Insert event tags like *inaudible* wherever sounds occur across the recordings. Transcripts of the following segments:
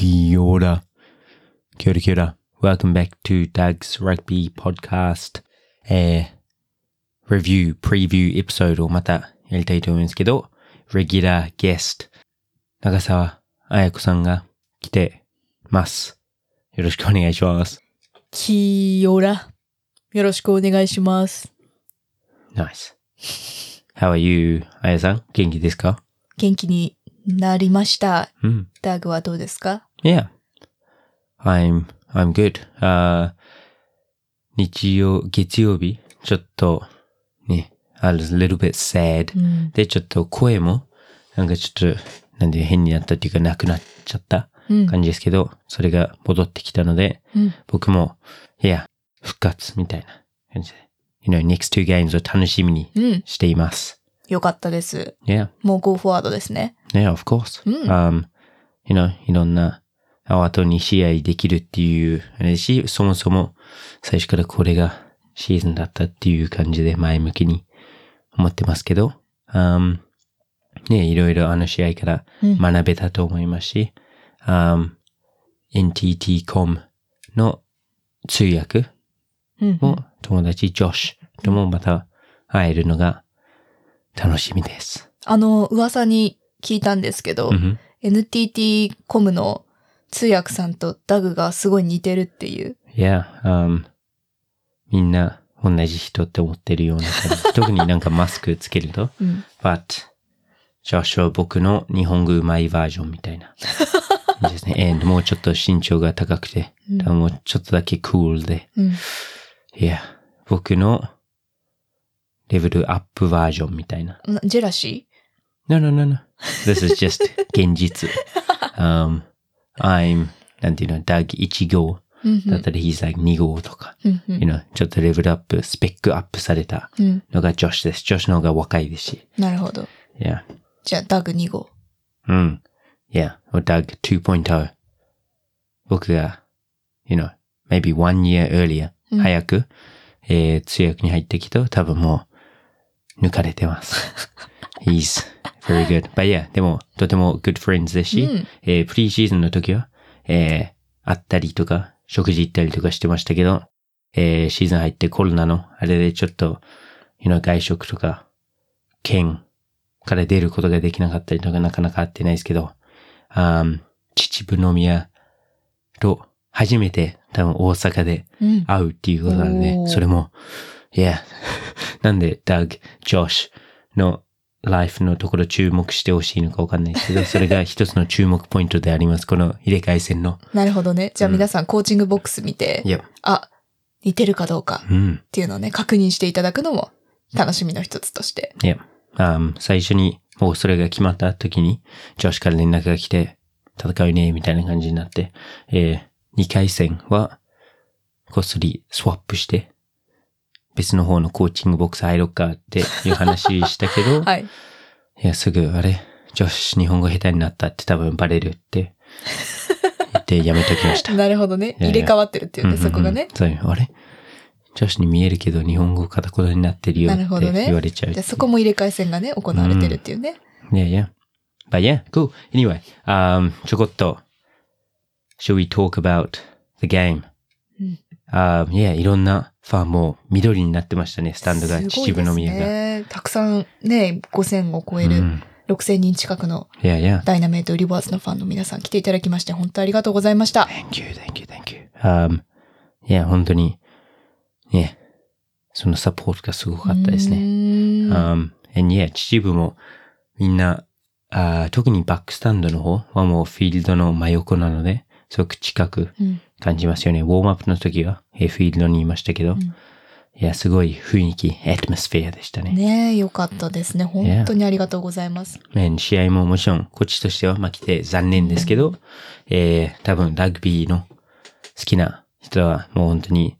Kia ora. Kia ora, kia ora. Welcome back to Doug's Rugby Podcast. えー、review, preview エピソードをまたやりたいと思うんですけど、regular guest 長澤彩子さんが来てます。よろしくお願いします。キーオラ。よろしくお願いします。Nice. How are you, あやさん元気ですか元気になりました。うん。ダグはどうですか Yeah. I'm, I'm good. 日曜、月曜日、ちょっと、ね、I was a little bit sad. うん。で、ちょっと声も、なんかちょっと、なんで変になったっていうかなくなっちゃったうん。感じですけど、それが戻ってきたので、うん。僕も、いや、復活みたいな感じで、you know, next two games を楽しみにうん。しています。よかったです。Yeah. もう Go Forward ですね。Yeah, of course. うん Um, you know, いろんな、ああと2試合できるっていう、あれだし、そもそも最初からこれがシーズンだったっていう感じで前向きに思ってますけど、um, ね、いろいろあの試合からうん。学べたと思いますし、um, NTT.com の通訳うん。も友達ジョシュともまた会えるのが楽しみです。あの、噂に聞いたんですけど、うん NTT コムの通訳さんとダグがすごい似てるっていう。Yeah, um, みんな同じ人って思ってるような感じ。*laughs* 特になんかマスクつけると。うん。But, ジョシュは僕の日本語うまいバージョンみたいなですね。*laughs* And もうちょっと身長が高くて、うんもうちょっとだけクールで。うん。Yeah, 僕のレベルアップバージョンみたいな。なジェラシ No, no, no, no. This is just *laughs* 現実。um, I'm, なんていうの、ダグ1号ーうんだったら he's like 2号とか。you know, ちょっとレベルアップ、スペックアップされたうん。のがジョシュです。ジョシュの方が若いですし。なるほど。Yeah. じゃあ、ダグ2号。うん。Yeah. or Doug 2.0。僕が、you know, maybe one year earlier、うん早く、えー、通訳に入ってきた多分もう、抜かれてます。He's very good. But yeah, でも、とても good friends ですし、うんえー、プリーシーズンの時は、えー、会ったりとか、食事行ったりとかしてましたけど、えー、シーズン入ってコロナの、あれでちょっと、you know, 外食とか、県から出ることができなかったりとか、なかなか会ってないですけど、あー秩父宮と初めて多分大阪でうん。会うっていうことなのでお、ーそれも、いや、なんで、ダグ、ジョシュのライフのところ注目してほしいのかわかんないですけど、それが一つの注目ポイントであります。この入れ替え戦の。なるほどね。じゃあ皆さんコーチングボックス見て、いや、あ、似てるかどうかうん。っていうのをね、確認していただくのも楽しみの一つとして。いや、最初に、もうそれが決まった時に、ジョシュから連絡が来て、戦うね、みたいな感じになって、えー、2回戦は、こっそりスワップして、別の方のコーチングボックス入ろっかっていう話したけど、*laughs* はい。いや、すぐ、あれ、ジョシュ日本語下手になったって多分バレるって言ってやめときました。*laughs* なるほどね。いやいや入れ替わってるっていうね、うんうんうんそこがね。そう、あれ？ジョシュに見えるけど日本語片言になってるよって言われちゃう。じゃあそこも入れ替え戦がね、行われてるっていうね。Yeah, yeah. But yeah, cool. Anyway, um, ちょこっと、should we talk about the game? うん。Um, yeah, いろんなファンも緑になってましたね、スタンドが、秩父宮が。ね。たくさんね、5000を超えるうん。6000人近くの.ダイナメイトリバーズのファンの皆さん来ていただきまして、本当ありがとうございました。Thank you, thank you, thank you. Um, yeah, 本当に、ね、そのサポートがすごかったですね。Um, and yeah, 秩父もみんな、あー特にバックスタンドの方はもうフィールドの真横なので、すごく近くうん感じますよね。ウォームアップの時は、えーフィールドにいましたけど、んいや、すごい雰囲気、アトモスフェアでしたね。ねえ、よかったですね。本当にありがとうございます。And 試合ももちろん、こっちとしては負けて残念ですけど、えー多分ラグビーの好きな人はもう本当に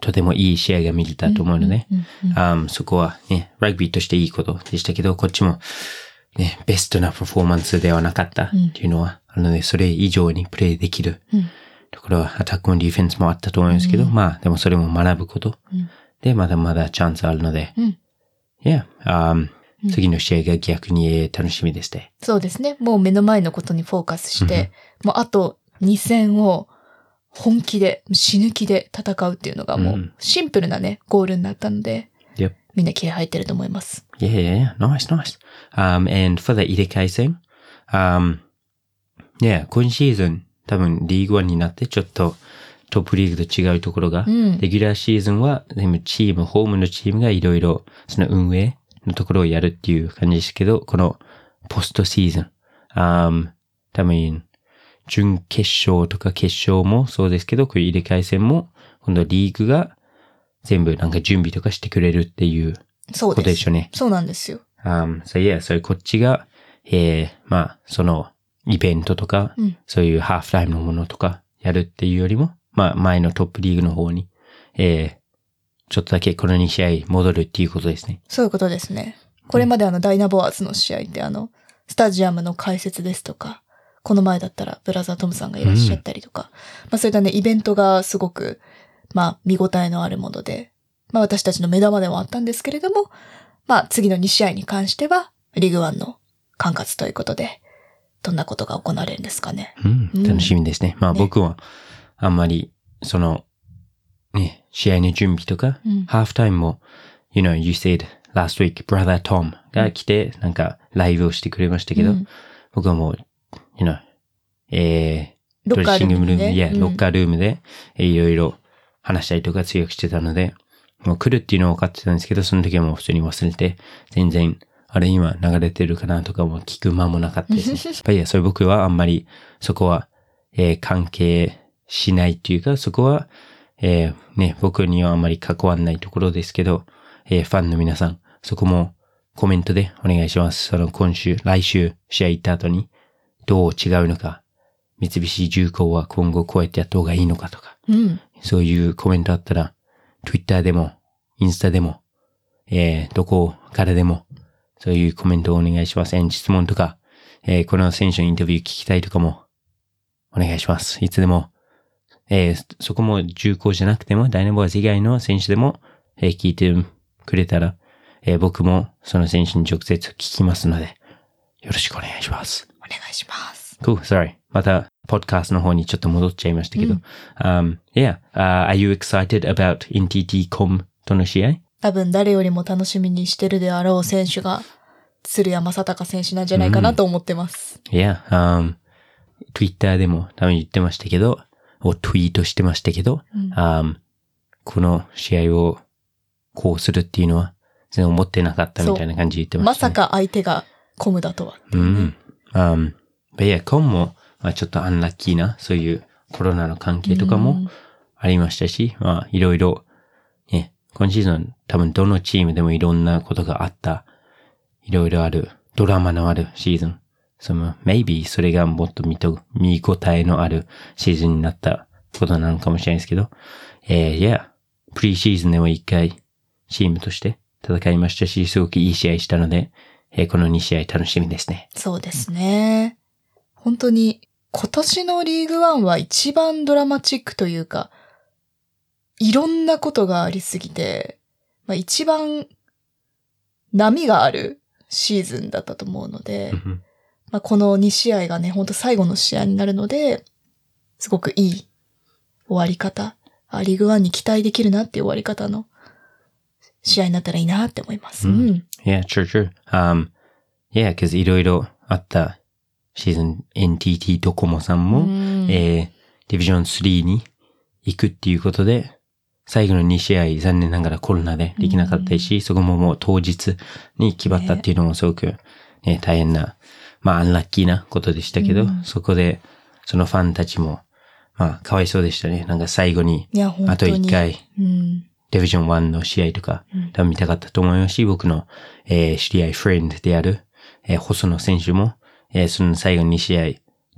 とてもいい試合が見れたと思うので、そこはね、ラグビーとしていいことでしたけど、こっちもね、ベストなパフォーマンスではなかったっていうのは、あるので、それ以上にプレイできるうんところは、アタックもディフェンスもあったと思うんですけど、まあ、でもそれも学ぶこと。うんで、まだまだチャンスあるので、うん Yeah, um, 次の試合が逆にえー楽しみですね。そうですね。もう目の前のことにフォーカスして、もうあと2戦を本気で、死ぬ気で戦うっていうのがもうんうシンプルなね、ゴールになったので、Yep. みんな気合入ってると思います。Yeah, yeah, yeah. Nice, nice. Um, and for the 入れ替え戦、um, yeah, 今シーズン多分リーグワンになってちょっとトップリーグと違うところが、うんレギュラーシーズンは全部チーム、ホームのチームがいろいろその運営のところをやるっていう感じですけど、このポストシーズン、um, 多分準決勝とか決勝もそうですけど、こういう入れ替え戦も今度リーグが全部なんか準備とかしてくれるっていうそうで。ことですしょうね。そうなんですよ。Um, so yeah, そういうこっちが、えー、まあ、その、イベントとか、うんそういうハーフタイムのものとかやるっていうよりも、まあ、前のトップリーグの方に、えー、ちょっとだけこの2試合戻るっていうことですね。そういうことですね。これまであのダイナボアーズの試合ってあの、スタジアムの解説ですとか、この前だったらブラザートムさんがいらっしゃったりとか、まあそういったね、イベントがすごく、まあ見応えのあるもので、まあ私たちの目玉でもあったんですけれども、まあ次の2試合に関しては、リーグワンの管轄ということで、どんなことが行われるんですかね。うんうん。楽しみですね。まあね。僕は、あんまり、その、ね、試合の準備とか、うん。ハーフタイムも、you know, you said last week, brother Tom が来て、なんかライブをしてくれましたけど、うん。僕はもう、you know, えー、ロッカールームで。ねドレッシングルーム、いや、うん。ロッカールームで、えーいろいろ話したりとか強くしてたので、もう来るっていうのは分かってたんですけど、その時はもう普通に忘れて、全然、あれ今流れてるかなとかも聞く間もなかったですね。*laughs* やっぱりいや、それ僕はあんまり、そこは、えー関係しないっていうか、そこは、えーね、僕にはあんまり関わんないところですけど、えーファンの皆さん、そこもコメントでお願いします。その今週、来週試合行った後に、どう違うのか、三菱重工は今後こうやってやった方がいいのかとか、うん。そういうコメントあったら、Twitter でも、インスタでも、えー、どこからでも、そういうコメントをお願いします。えー質問とか、えーこの選手のインタビュー聞きたいとかも、お願いします。いつでも、えーそこも重工じゃなくても、ダイナボアーズ以外の選手でも、えー聞いてくれたら、えー僕もその選手に直接聞きますので、よろしくお願いします。お願いします。Cool, sorry. また、ポッドキャストの方にちょっと戻っちゃいましたけど。うん um, yeah, uh, are you excited about NTT.com との試合多分誰よりも楽しみにしてるであろう選手が、鶴山正隆選手なんじゃないかなと思ってます。?Yeah, um, Twitter でも多分言ってましたけど、をツイートしてましたけど、うん um, この試合をこうするっていうのは全然思ってなかったみたいな感じで言ってまました、ね。さか相手がコムだとは。うん。um, but yeah, コンも、まあ、ちょっとアンラッキーな、そういうコロナの関係とかも、うんありましたし、まあ、いろいろ、ね、今シーズン多分どのチームでもいろんなことがあった、いろいろある、ドラマのあるシーズン。その、maybe それがもっと見と、見応えのあるシーズンになったことなのかもしれないですけど、えー、いや、プリシーズンでも一回チームとして戦いましたし、すごくいい試合したので、えーこの2試合楽しみですね。そうですね。本当に、今年のリーグワンは一番ドラマチックというか、いろんなことがありすぎて、まあ、一番波があるシーズンだったと思うので、まあ、この2試合がね、本当最後の試合になるので、すごくいい終わり方、あリーグワンに期待できるなっていう終わり方の試合になったらいいなって思います。うんうん。Yeah, true, true. Um, yeah, because いろいろあったシーズン NTT ドコモさんも、うんえー、ディビジョン3に行くっていうことで、最後の2試合残念ながらコロナでできなかったし、そこももう当日に決まったっていうのもすごく、ね、大変な、まあアンラッキーなことでしたけど、うんそこでそのファンたちも、まあかわいそうでしたね。なんか最後にあと当に。1回うん。ディビジョン1の試合とかうん、多分見たかったと思いますし、僕の、えー知り合い、フレンドである、えー細野選手も、えーその最後2試合、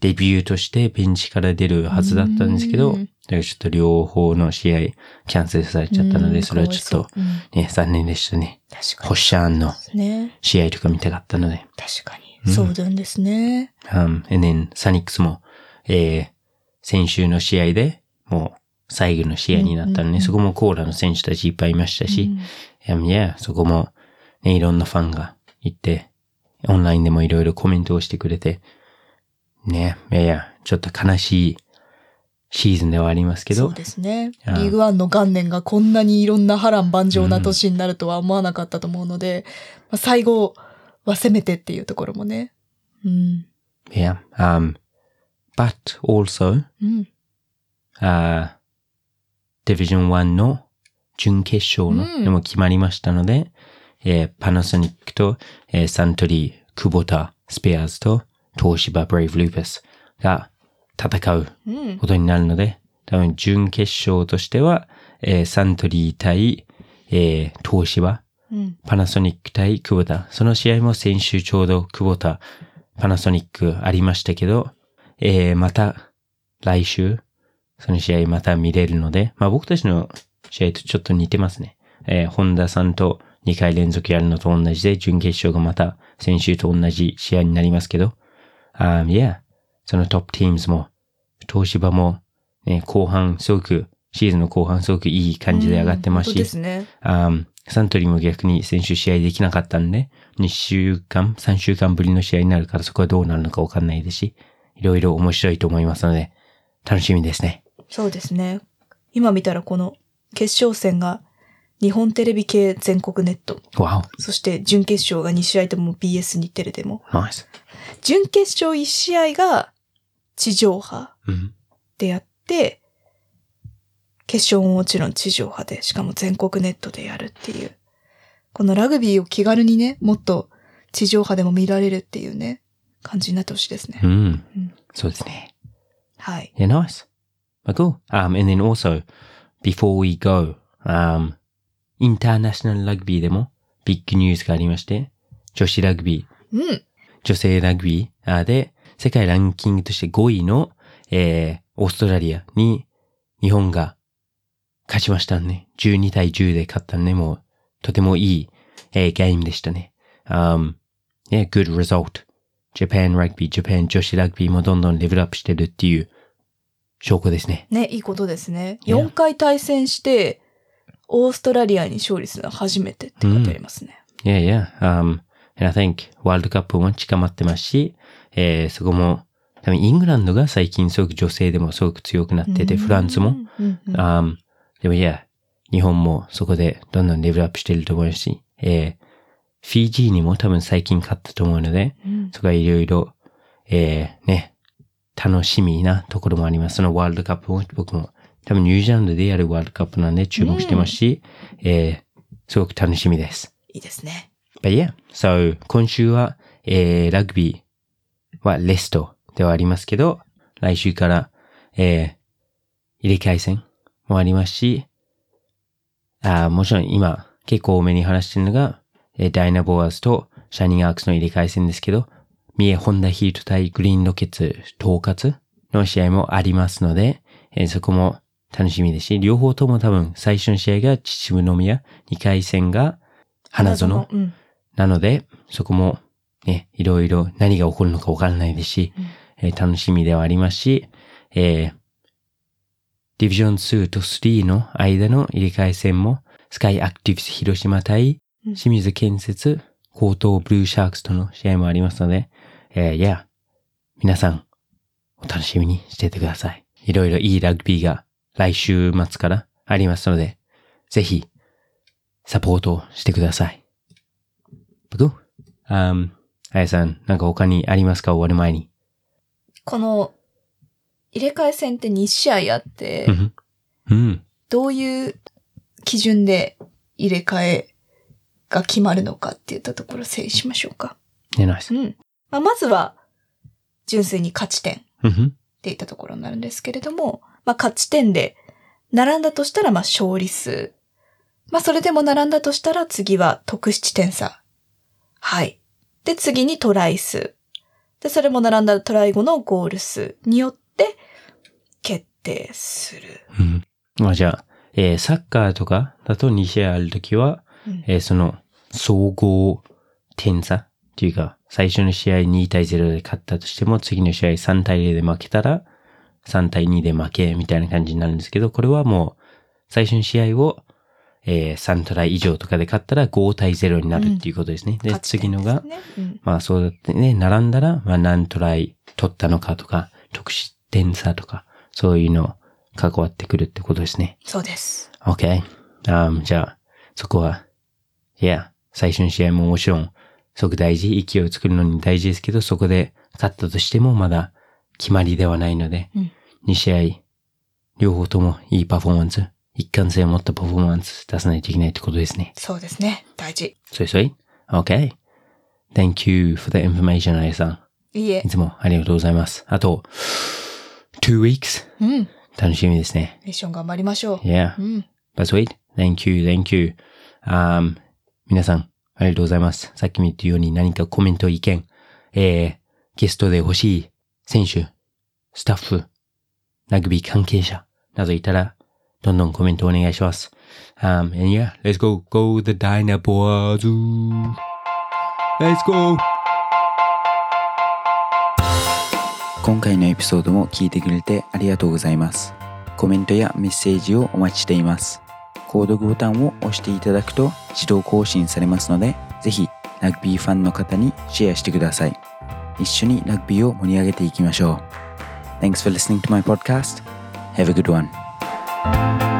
デビューとしてベンチから出るはずだったんですけど、うんだからちょっと両方の試合、キャンセルされちゃったので、うんそれはちょっと、ね、残念でしたね。確かホッシャーンのに。ね。試合とか見たかったので。確かに。うんそうなんですね。Um, and then サニックスも、えー先週の試合で、もう最後の試合になったので、うんうんうんそこもコーラの選手たちいっぱいいましたし、Um, yeah, そこも、ね、いろんなファンが行って、オンラインでもいろいろコメントをしてくれて、ね、いやいや、ちょっと悲しいシーズンではありますけどそう、ですね。リーグワンの元年がこんなにいろんな波乱万丈な年になるとは思わなかったと思うので、まあ、最後はせめてっていうところもね。うん。yeah, um, but also, うん。uh, Division 1の準決勝の、うんでも決まりましたので、えーパナソニックと、えーサントリー、クボタ、スペアーズと東芝ブレイブルーパスが戦ううん。ことになるので、多分準決勝としては、えーサントリー対、えー東芝、うん。パナソニック対クボタ。その試合も先週ちょうどクボタ、パナソニックありましたけど、えーまた来週、その試合また見れるので、まあ僕たちの試合とちょっと似てますね。えー、本田さんと2回連続やるのと同じで、準決勝がまた先週と同じ試合になりますけど、あー、いや、そのトップチームズも、東芝も、ね、後半すごく、シーズンの後半すごくいい感じで上がってますし、うんね。あーサントリーも逆に先週試合できなかったんで、2週間、3週間ぶりの試合になるからそこはどうなるのかわかんないですし、いろいろ面白いと思いますので、楽しみですね。そうですね。今見たらこの決勝戦が日本テレビ系全国ネット。わそして準決勝が2試合とも BS 日テレでも。お、ナイス。準決勝1試合が地上波うん。でやって、決勝ももちろん地上波で、しかも全国ネットでやるっていう。このラグビーを気軽にね、もっと地上波でも見られるっていうね、感じになってほしいですね。うんうん。そうですね。はい。Yeah, nice. But cool. Um, and then also, before we go, um, インターナショナルラグビーでもビッグニュースがありまして、女子ラグビー、うん。女性ラグビーで、世界ランキングとして5位の、えー、オーストラリアに日本が勝ちましたね。12対10で勝ったね。もう、とてもいい、えー、ゲームでしたね。Um, yeah, good result. Japan Rugby, Japan 女子ラグビーもどんどんレベルアップしてるっていう証拠ですね。ね、いいことですね。Yeah. 4回対戦して、オーストラリアに勝利するのは初めてって書いてありますね。Yeah, yeah. Um, and I think ワールドカップも近まってますし、えー、そこも、多分イングランドが最近すごく女性でもすごく強くなってて、フランスも。うんうん Um, でもいや、日本もそこでどんどんレベルアップしてると思うし、えー、フィジーにも多分最近勝ったと思うので、うんそこはいろいろ、えー、ね、楽しみなところもあります。そのワールドカップも僕も多分ニュージーランドでやるワールドカップなんで注目してますし、えー、すごく楽しみです。いいですね。But yeah, so 今週は、えー、ラグビーはレストではありますけど、来週から、えー、入れ替え戦もありますし、あもちろん今結構多めに話してるのが、えーダイナボアーズとシャニングアークスの入れ替え戦ですけど、三重ホンダヒート対グリーンロケッツ統括の試合もありますので、えーそこも楽しみですし、両方とも多分最初の試合が秩父宮、2回戦が花園、うん。なので、そこもね、いろいろ何が起こるのかわからないですし、うんえー楽しみではありますし、えー、ディビジョン2と3の間の入れ替え戦も、スカイアクティブス広島対うん清水建設、高等ブルーシャークスとの試合もありますので、えー、いや、皆さん、お楽しみにしていてください。いろいろいいラグビーが来週末からありますので、ぜひ、サポートをしてください。僕あん、あやさん、なんか他にありますか？終わる前に。この、入れ替え戦って2試合あってう、ん。うん。どういう基準で入れ替えが決まるのかっていったところを整理しましょうか。ね、ナイス。うん。まあ、まずは、純粋に勝ち点。うん。っていったところになるんですけれども、まあ、勝ち点で並んだとしたら、まあ、勝利数。まあ、それでも並んだとしたら、次は得失点差。はい。で、次にトライ数。で、それも並んだトライ後のゴール数によって決定する。うん。まあじゃあ、えーサッカーとかだと2試合あるときは、うんえーその、総合点差っていうか、最初の試合2対0で勝ったとしても、次の試合3対0で負けたら、3対2で負けみたいな感じになるんですけど、これはもう、最初の試合を、えー3トライ以上とかで勝ったら5対0になるっていうことですね。で、勝ち点次のが、うんまあそうだってね、並んだら、まあ何トライ取ったのかとか、得失点差とか、そういうの関わってくるってことですね。そうです。OK。Um, じゃあ、そこは、いや、最初の試合ももちろん、すごく大事、勢いを作るのに大事ですけど、そこで勝ったとしてもまだ決まりではないので、うん2試合、両方ともいいパフォーマンス、一貫性を持ったパフォーマンス出さないといけないってことですね。そうですね。大事。そいそい ?OK。Thank you for the information, あやさん。いいえい。つもありがとうございます。あと、two weeks うん。楽しみですね。ミッション頑張りましょう。Yeah. うん。But sweet. Thank you, thank you. Um, 皆さん、ありがとうございます。さっきも言ったように何かコメント、意見、えー、ゲストで欲しい選手、スタッフ、ラグビー関係者などいたら、どんどんコメントお願いします。Um, and yeah, let's go, go the Dynaboars! Let's go! 今回のエピソードも聞いてくれてありがとうございます。コメントやメッセージをお待ちしています。購読ボタンを押していただくと自動更新されますので、ぜひラグビーファンの方にシェアしてください。一緒にラグビーを盛り上げていきましょう。Thanks for listening to my podcast. Have a good one. you